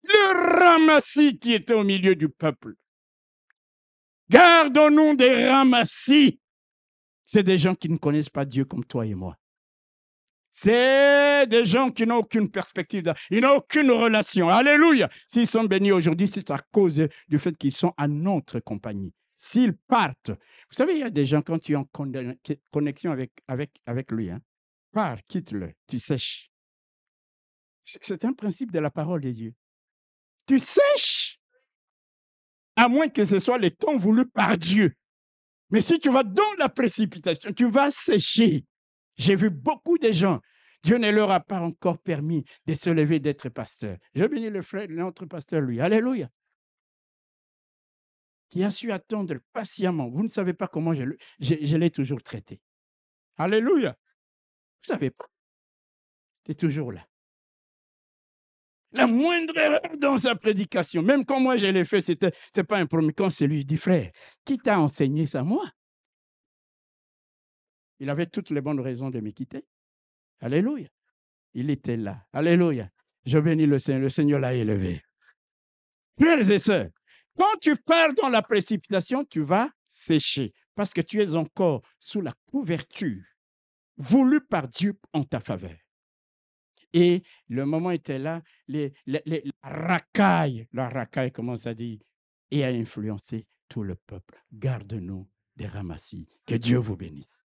le ramassis qui était au milieu du peuple. Gardons-nous des ramassis. C'est des gens qui ne connaissent pas Dieu comme toi et moi. C'est des gens qui n'ont aucune perspective, ils n'ont aucune relation. Alléluia. S'ils sont bénis aujourd'hui, c'est à cause du fait qu'ils sont à notre compagnie. S'ils partent, vous savez, il y a des gens, quand tu es en connexion avec, lui, hein, pars, quitte-le, tu sèches. C'est un principe de la parole de Dieu tu sèches. À moins que ce soit le temps voulu par Dieu. Mais si tu vas dans la précipitation, tu vas sécher. J'ai vu beaucoup de gens. Dieu ne leur a pas encore permis de se lever, d'être pasteur. Je bénis le frère, notre pasteur, lui. Alléluia. Qui a su attendre patiemment. Vous ne savez pas comment je, l'ai toujours traité. Alléluia. Vous ne savez pas. Tu es toujours là la moindre erreur dans sa prédication, même quand moi je l'ai fait, c'était, c'est pas un premier. Quand c'est lui, dit frère, qui t'a enseigné ça, moi? Il avait toutes les bonnes raisons de me quitter. Alléluia. Il était là. Alléluia. Je bénis le Seigneur. Le Seigneur l'a élevé. Frères et sœurs, quand tu pars dans la précipitation, tu vas sécher parce que tu es encore sous la couverture voulue par Dieu en ta faveur. Et le moment était là, les, racailles, la racaille commence à dire, et à influencer tout le peuple. Garde-nous des ramassis. Que Dieu vous bénisse.